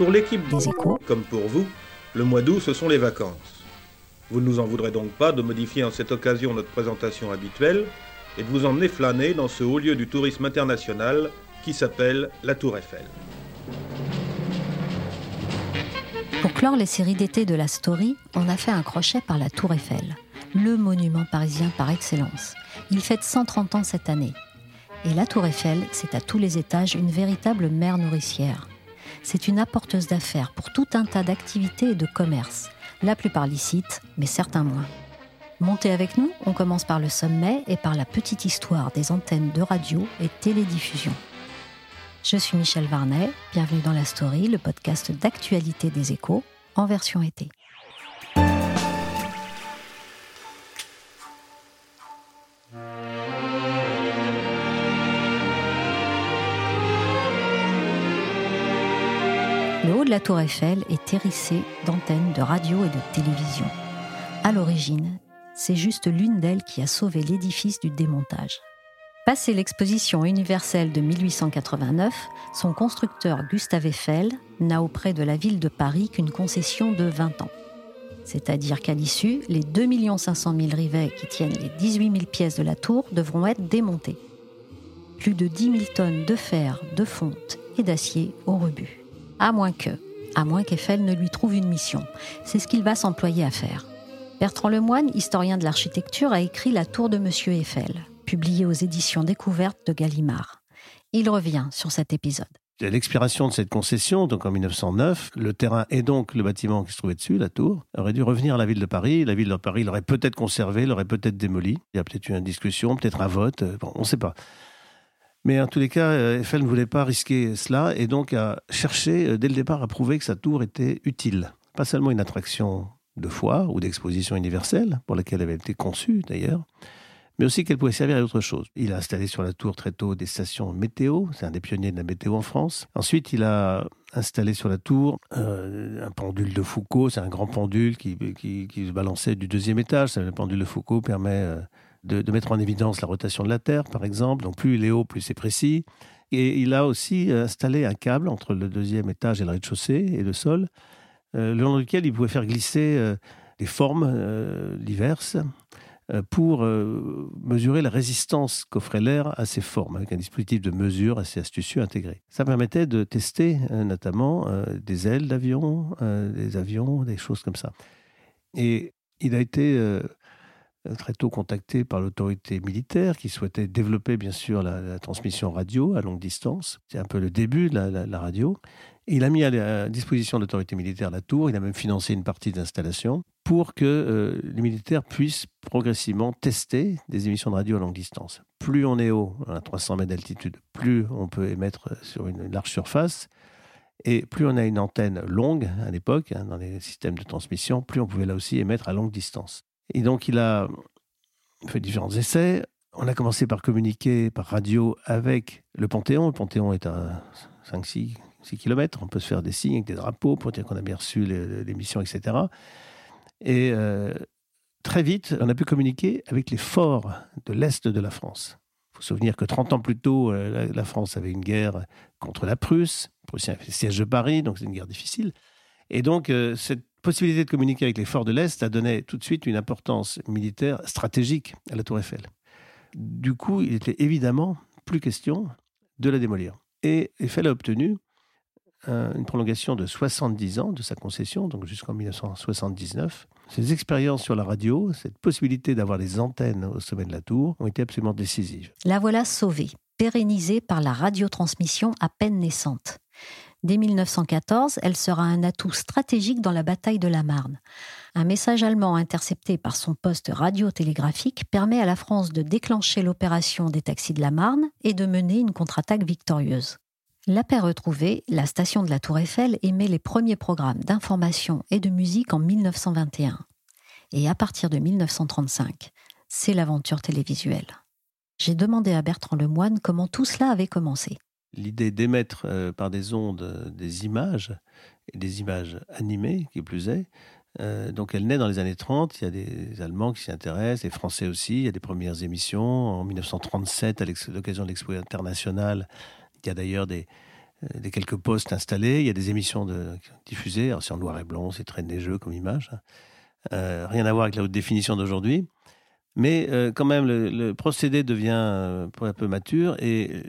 Pour l'équipe des échos, comme pour vous, le mois d'août, ce sont les vacances. Vous ne nous en voudrez donc pas de modifier en cette occasion notre présentation habituelle et de vous emmener flâner dans ce haut lieu du tourisme international qui s'appelle la Tour Eiffel. Pour clore les séries d'été de la Story, on a fait un crochet par la Tour Eiffel, le monument parisien par excellence. Il fête 130 ans cette année. Et la Tour Eiffel, c'est à tous les étages une véritable mer nourricière. C'est une apporteuse d'affaires pour tout un tas d'activités et de commerces, la plupart licites, mais certains moins. Montez avec nous, on commence par le sommet et par la petite histoire des antennes de radio et télédiffusion. Je suis Michel Varnet, bienvenue dans La Story, le podcast d'actualité des échos, en version été. Le haut de la tour Eiffel est hérissé d'antennes de radio et de télévision. À l'origine, c'est juste l'une d'elles qui a sauvé l'édifice du démontage. Passé l'exposition universelle de 1889, son constructeur Gustave Eiffel n'a auprès de la ville de Paris qu'une concession de 20 ans. C'est-à-dire qu'à l'issue, les 2 500 000 rivets qui tiennent les 18 000 pièces de la tour devront être démontés. Plus de 10 000 tonnes de fer, de fonte et d'acier au rebut. À moins que, à moins qu'Eiffel ne lui trouve une mission. C'est ce qu'il va s'employer à faire. Bertrand Lemoine, historien de l'architecture, a écrit La tour de Monsieur Eiffel, publié aux éditions découvertes de Gallimard. Il revient sur cet épisode. À l'expiration de cette concession, donc en 1909, le terrain et donc le bâtiment qui se trouvait dessus, la tour, aurait dû revenir à la ville de Paris. La ville de Paris l'aurait peut-être conservé, l'aurait peut-être démoli. Il y a peut-être eu une discussion, peut-être un vote, bon, on ne sait pas. Mais en tous les cas, euh, Eiffel ne voulait pas risquer cela et donc a cherché euh, dès le départ à prouver que sa tour était utile. Pas seulement une attraction de foire ou d'exposition universelle, pour laquelle elle avait été conçue d'ailleurs, mais aussi qu'elle pouvait servir à autre chose. Il a installé sur la tour très tôt des stations météo, c'est un des pionniers de la météo en France. Ensuite, il a installé sur la tour euh, un pendule de Foucault, c'est un grand pendule qui, qui, se balançait du deuxième étage. Le pendule de Foucault permet de, mettre en évidence la rotation de la Terre, par exemple. Donc plus il est haut, plus c'est précis. Et il a aussi euh, installé un câble entre le deuxième étage et le rez-de-chaussée et le sol, euh, le long duquel il pouvait faire glisser euh, des formes diverses pour mesurer la résistance qu'offrait l'air à ces formes, avec un dispositif de mesure assez astucieux intégré. Ça permettait de tester notamment des ailes d'avion, des avions, des choses comme ça. Et il a été euh, très tôt contacté par l'autorité militaire qui souhaitait développer bien sûr la, transmission radio à longue distance. C'est un peu le début de la, radio. il a mis à, disposition de l'autorité militaire la tour, il a même financé une partie d'installation pour que euh, les militaires puissent progressivement tester des émissions de radio à longue distance. Plus on est haut, à 300 mètres d'altitude, plus on peut émettre sur une large surface. Et plus on a une antenne longue à l'époque, hein, dans les systèmes de transmission, plus on pouvait là aussi émettre à longue distance. Et donc, il a fait différents essais. On a commencé par communiquer par radio avec le Panthéon. Le Panthéon est à 5-6 km. On peut se faire des signes avec des drapeaux pour dire qu'on a bien reçu l'émission, etc. Et euh, très vite, on a pu communiquer avec les forts de l'Est de la France. Il faut se souvenir que 30 ans plus tôt, euh, la France avait une guerre contre la Prusse. Prussien avait fait le siège de Paris, donc c'est une guerre difficile. Et donc, euh, cette possibilité de communiquer avec les forts de l'Est a donné tout de suite une importance militaire stratégique à la Tour Eiffel. Du coup, il était évidemment plus question de la démolir. Et Eiffel a obtenu une prolongation de 70 ans de sa concession, donc jusqu'en 1979. Ces expériences sur la radio, cette possibilité d'avoir des antennes au sommet de la tour, ont été absolument décisives. La voilà sauvée, pérennisée par la radiotransmission à peine naissante. Dès 1914, elle sera un atout stratégique dans la bataille de la Marne. Un message allemand intercepté par son poste radiotélégraphique permet à la France de déclencher l'opération des taxis de la Marne et de mener une contre-attaque victorieuse. La paix retrouvée, la station de la Tour Eiffel émet les premiers programmes d'information et de musique en 1921. Et à partir de 1935, c'est l'aventure télévisuelle. J'ai demandé à Bertrand Lemoine comment tout cela avait commencé. L'idée d'émettre euh, par des ondes euh, des images, et des images animées qui plus est, euh, donc elle naît dans les années 30, il y a des Allemands qui s'y intéressent, des Français aussi, il y a des premières émissions. En 1937, à l'occasion de l'Expo internationale, il y a d'ailleurs des, quelques postes installés, il y a des émissions diffusées, c'est en noir et blanc, c'est très neigeux comme image. Hein. Rien à voir avec la haute définition d'aujourd'hui. Mais quand même, le, procédé devient peu à peu mature et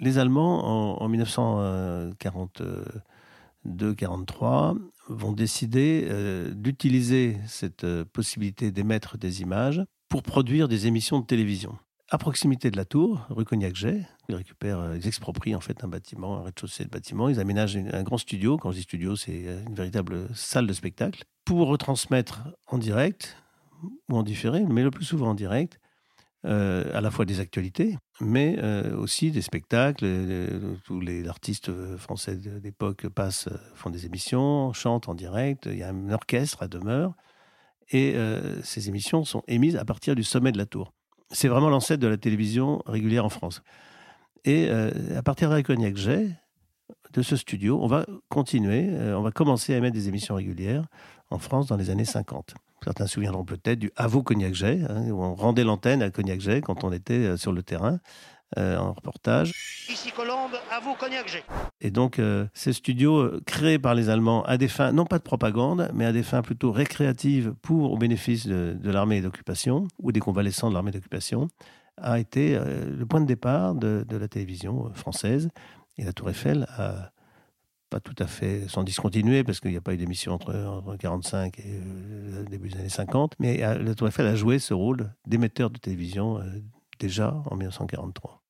les Allemands, en, en 1942-43, vont décider d'utiliser cette possibilité d'émettre des images pour produire des émissions de télévision à proximité de la tour, rue Cognac-Jet. Ils récupèrent, euh, ils exproprient en fait un bâtiment, un rez-de-chaussée de bâtiment. Ils aménagent un grand studio. Quand je dis studio, c'est euh, une véritable salle de spectacle pour retransmettre en direct ou en différé, mais le plus souvent en direct, euh, à la fois des actualités, mais aussi des spectacles. tous les artistes français d'époque passent, font des émissions, chantent en direct. Il y a un orchestre à demeure. Et ces émissions sont émises à partir du sommet de la tour c'est vraiment l'ancêtre de la télévision régulière en France. Et euh, à partir de la cognac j'ai, de ce studio, on va continuer, euh, on va commencer à émettre des émissions régulières en France dans les années 50. Certains se souviendront peut-être du Avo Cognac Jet, hein, où on rendait l'antenne à Cognac Jet quand on était euh, sur le terrain. en reportage. Ici Colombe, à vous Cognac G. Et donc, ces studios créés par les Allemands à des fins, non pas de propagande, mais à des fins plutôt récréatives pour au bénéfice de, de l'armée d'occupation ou des convalescents de l'armée d'occupation, a été le point de départ de, de, la télévision française. Et la Tour Eiffel a pas tout à fait sans discontinuer, parce qu'il n'y a pas eu d'émission entre, entre 45 et le début des années 50, mais la Tour Eiffel a joué ce rôle d'émetteur de télévision déjà en 1943.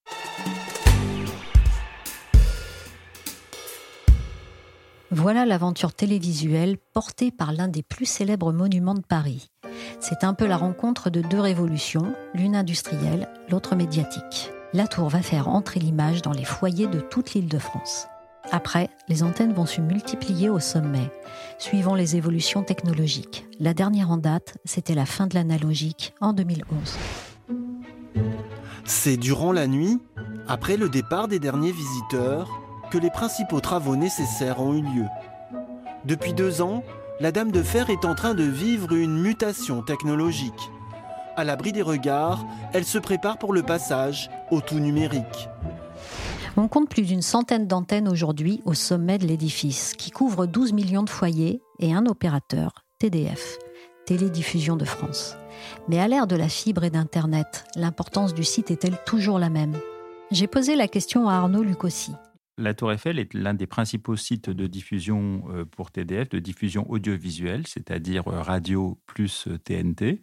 Voilà l'aventure télévisuelle portée par l'un des plus célèbres monuments de Paris. C'est un peu la rencontre de deux révolutions, l'une industrielle, l'autre médiatique. La tour va faire entrer l'image dans les foyers de toute l'île de France. Après, les antennes vont se multiplier au sommet, suivant les évolutions technologiques. La dernière en date, c'était la fin de l'analogique en 2011. C'est durant la nuit, après le départ des derniers visiteurs, que les principaux travaux nécessaires ont eu lieu. Depuis deux ans, la Dame de Fer est en train de vivre une mutation technologique. À l'abri des regards, elle se prépare pour le passage au tout numérique. On compte plus d'une centaine d'antennes aujourd'hui au sommet de l'édifice, qui couvre 12 millions de foyers et un opérateur, TDF, Télédiffusion de France. Mais à l'ère de la fibre et d'Internet, l'importance du site est-elle toujours la même? J'ai posé la question à Arnaud Lucossi, la Tour Eiffel est l'un des principaux sites de diffusion euh, pour TDF, de diffusion audiovisuelle, c'est-à-dire euh, radio plus TNT. Euh,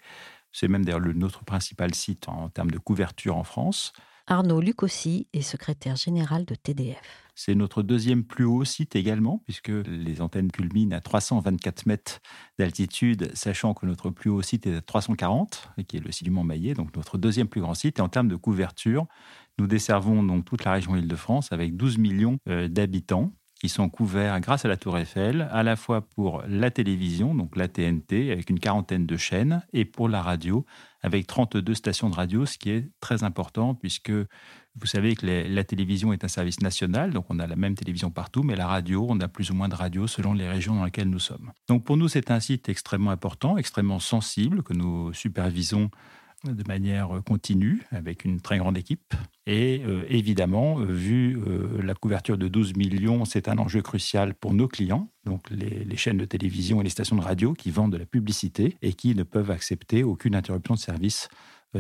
C'est même d'ailleurs notre principal site en termes de couverture en France. Arnaud Lucossi est secrétaire général de TDF. C'est notre deuxième plus haut site également, puisque les antennes culminent à 324 mètres d'altitude, sachant que notre plus haut site est à 340, qui est le site du Mont-Maillet, donc notre deuxième plus grand site. Et en termes de couverture, nous desservons donc toute la région Île-de-France avec 12 millions euh, d'habitants qui sont couverts grâce à la Tour Eiffel, à la fois pour la télévision, donc la TNT, avec une quarantaine de chaînes, et pour la radio, avec 32 stations de radio, ce qui est très important, puisque vous savez que la télévision est un service national, donc on a la même télévision partout, mais la radio, on a plus ou moins de radio selon les régions dans lesquelles nous sommes. Donc pour nous, c'est un site extrêmement important, extrêmement sensible, que nous supervisons de manière continue avec une très grande équipe. Et euh, évidemment, euh, vu euh, la couverture de 12 millions, c'est un enjeu crucial pour nos clients, donc les, chaînes de télévision et les stations de radio qui vendent de la publicité et qui ne peuvent accepter aucune interruption de service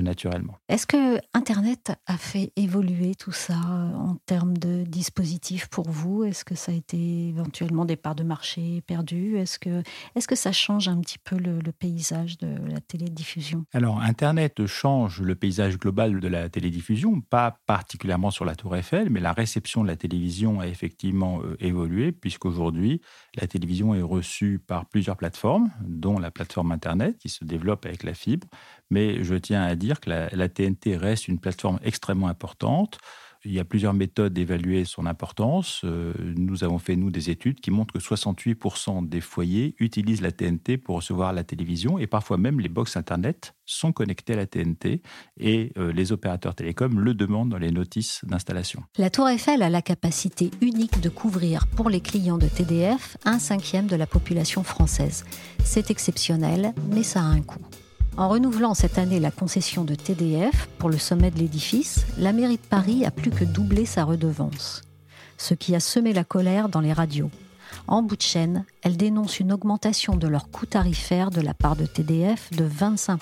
naturellement. Est-ce que Internet a fait évoluer tout ça en termes de dispositifs pour vous? Est-ce que ça a été éventuellement des parts de marché perdues? Est-ce que, est que ça change un petit peu le, paysage de la télédiffusion? Alors, Internet change le paysage global de la télédiffusion, pas particulièrement sur la Tour Eiffel, mais la réception de la télévision a effectivement euh, évolué, puisqu'aujourd'hui, la télévision est reçue par plusieurs plateformes, dont la plateforme Internet qui se développe avec la fibre. Mais je tiens à dire que la, TNT reste une plateforme extrêmement importante. Il y a plusieurs méthodes d'évaluer son importance. Euh, nous avons fait, nous, des études qui montrent que 68% des foyers utilisent la TNT pour recevoir la télévision et parfois même les box Internet sont connectés à la TNT et euh, les opérateurs télécoms le demandent dans les notices d'installation. La Tour Eiffel a la capacité unique de couvrir pour les clients de TDF un cinquième de la population française. C'est exceptionnel, mais ça a un coût. En renouvelant cette année la concession de TDF pour le sommet de l'édifice, la mairie de Paris a plus que doublé sa redevance, ce qui a semé la colère dans les radios. En bout de chaîne, elle dénonce une augmentation de leur coût tarifaire de la part de TDF de 25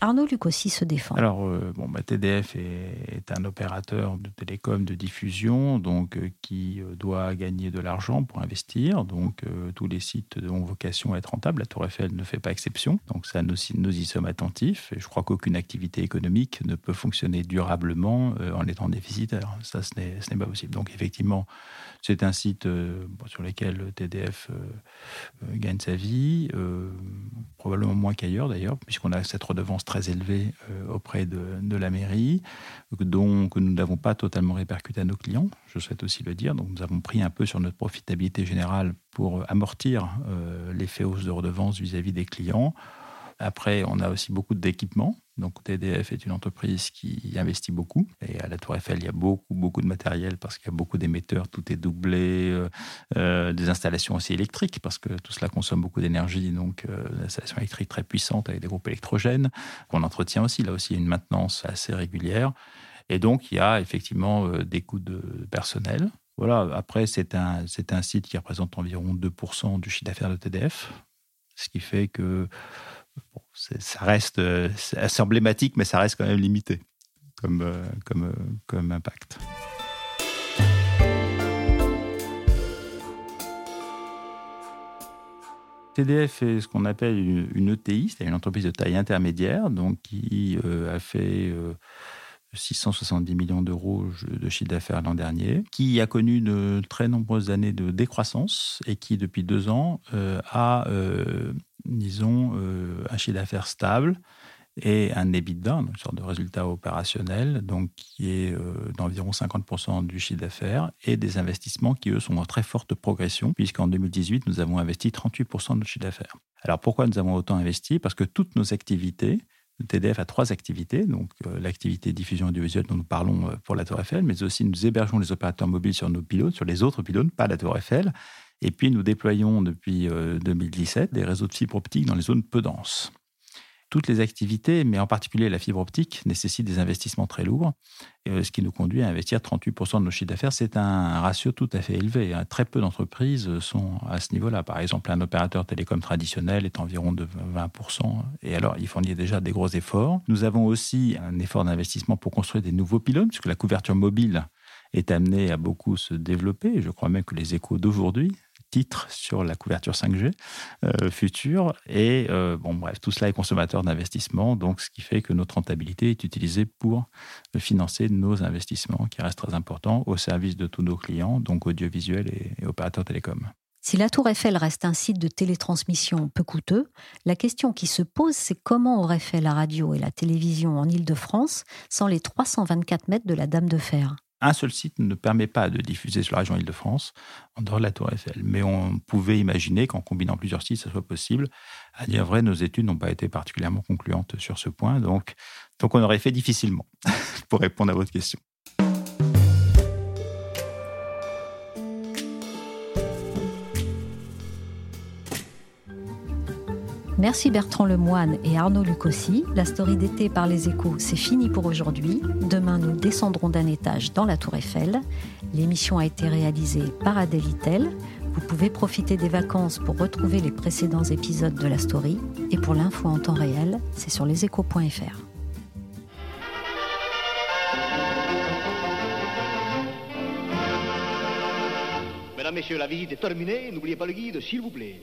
Arnaud Luc aussi se défend. Alors, euh, bon, bah, TDF est, un opérateur de télécom de diffusion, donc euh, qui euh, doit gagner de l'argent pour investir. Donc, tous les sites ont vocation à être rentables. La Tour Eiffel ne fait pas exception. Donc, ça, nous, nous y sommes attentifs. Et je crois qu'aucune activité économique ne peut fonctionner durablement en étant déficitaire. Ça, ce n'est pas possible. Donc, effectivement, c'est un site sur lequel TDF gagne sa vie, probablement moins qu'ailleurs d'ailleurs, puisqu'on a cette redevance très élevée auprès de, la mairie, donc nous n'avons pas totalement répercuté à nos clients, je souhaite aussi le dire. Donc nous avons pris un peu sur notre profitabilité générale pour amortir l'effet hausse de redevance vis-à-vis des clients. Après, on a aussi beaucoup d'équipements. Donc TDF est une entreprise qui investit beaucoup. Et à la Tour Eiffel, il y a beaucoup, beaucoup de matériel parce qu'il y a beaucoup d'émetteurs, tout est doublé, euh, euh, des installations aussi électriques parce que tout cela consomme beaucoup d'énergie. Donc euh, l'installation électrique très puissante avec des groupes électrogènes qu'on entretient aussi. Là aussi, il y a une maintenance assez régulière. Et donc, il y a effectivement des coûts de personnel. Voilà, après, c'est un, c'est un site qui représente environ 2% du chiffre d'affaires de TDF, ce qui fait que ça reste euh, assez emblématique, mais ça reste quand même limité comme, euh, euh, impact. TDF est ce qu'on appelle une, ETI, c'est une entreprise de taille intermédiaire, donc qui a fait 670 millions d'euros de chiffre d'affaires l'an dernier, qui a connu de très nombreuses années de décroissance et qui, depuis deux ans, a disons, euh, un chiffre d'affaires stable et un EBITDA, une sorte de résultat opérationnel, donc qui est euh, d'environ 50% du chiffre d'affaires, et des investissements qui, eux, sont en très forte progression, puisqu'en 2018, nous avons investi 38% de notre chiffre d'affaires. Alors pourquoi nous avons autant investi? Parce que toutes nos activités, TDF a trois activités, donc euh, l'activité diffusion audiovisuelle dont nous parlons pour la Tour Eiffel, mais aussi nous hébergeons les opérateurs mobiles sur nos pylônes, sur les autres pylônes, pas la Tour Eiffel, et puis, nous déployons depuis 2017 euh, des réseaux de fibre optique dans les zones peu denses. Toutes les activités, mais en particulier la fibre optique, nécessitent des investissements très lourds, euh, ce qui nous conduit à investir 38% de nos chiffres d'affaires. C'est un ratio tout à fait élevé. Hein. Très peu d'entreprises sont à ce niveau-là. Par exemple, un opérateur télécom traditionnel est environ de 20%, et alors il fournit déjà des gros efforts. Nous avons aussi un effort d'investissement pour construire des nouveaux pylônes, puisque la couverture mobile est amenée à beaucoup se développer. Je crois même que les échos d'aujourd'hui sur la couverture 5G euh, future. Et euh, bon, bref, tout cela est consommateur d'investissement, donc ce qui fait que notre rentabilité est utilisée pour financer nos investissements qui restent très importants au service de tous nos clients, donc audiovisuels et, opérateurs télécoms. Si la Tour Eiffel reste un site de télétransmission peu coûteux, la question qui se pose, c'est comment aurait fait la radio et la télévision en Île-de-France sans les 324 mètres de la Dame de Fer? Un seul site ne permet pas de diffuser sur la région Île-de-France en dehors de la Tour Eiffel. Mais on pouvait imaginer qu'en combinant plusieurs sites, ça soit possible. À dire vrai, nos études n'ont pas été particulièrement concluantes sur ce point. Donc, donc on aurait fait difficilement pour répondre à votre question. Merci Bertrand Lemoine et Arnaud Lucossi. La story d'été par les échos, c'est fini pour aujourd'hui. Demain, nous descendrons d'un étage dans la Tour Eiffel. L'émission a été réalisée par Adèle Vous pouvez profiter des vacances pour retrouver les précédents épisodes de la story. Et pour l'info en temps réel, c'est sur leséchos.fr. Mesdames, Messieurs, la visite est terminée. N'oubliez pas le guide, s'il vous plaît.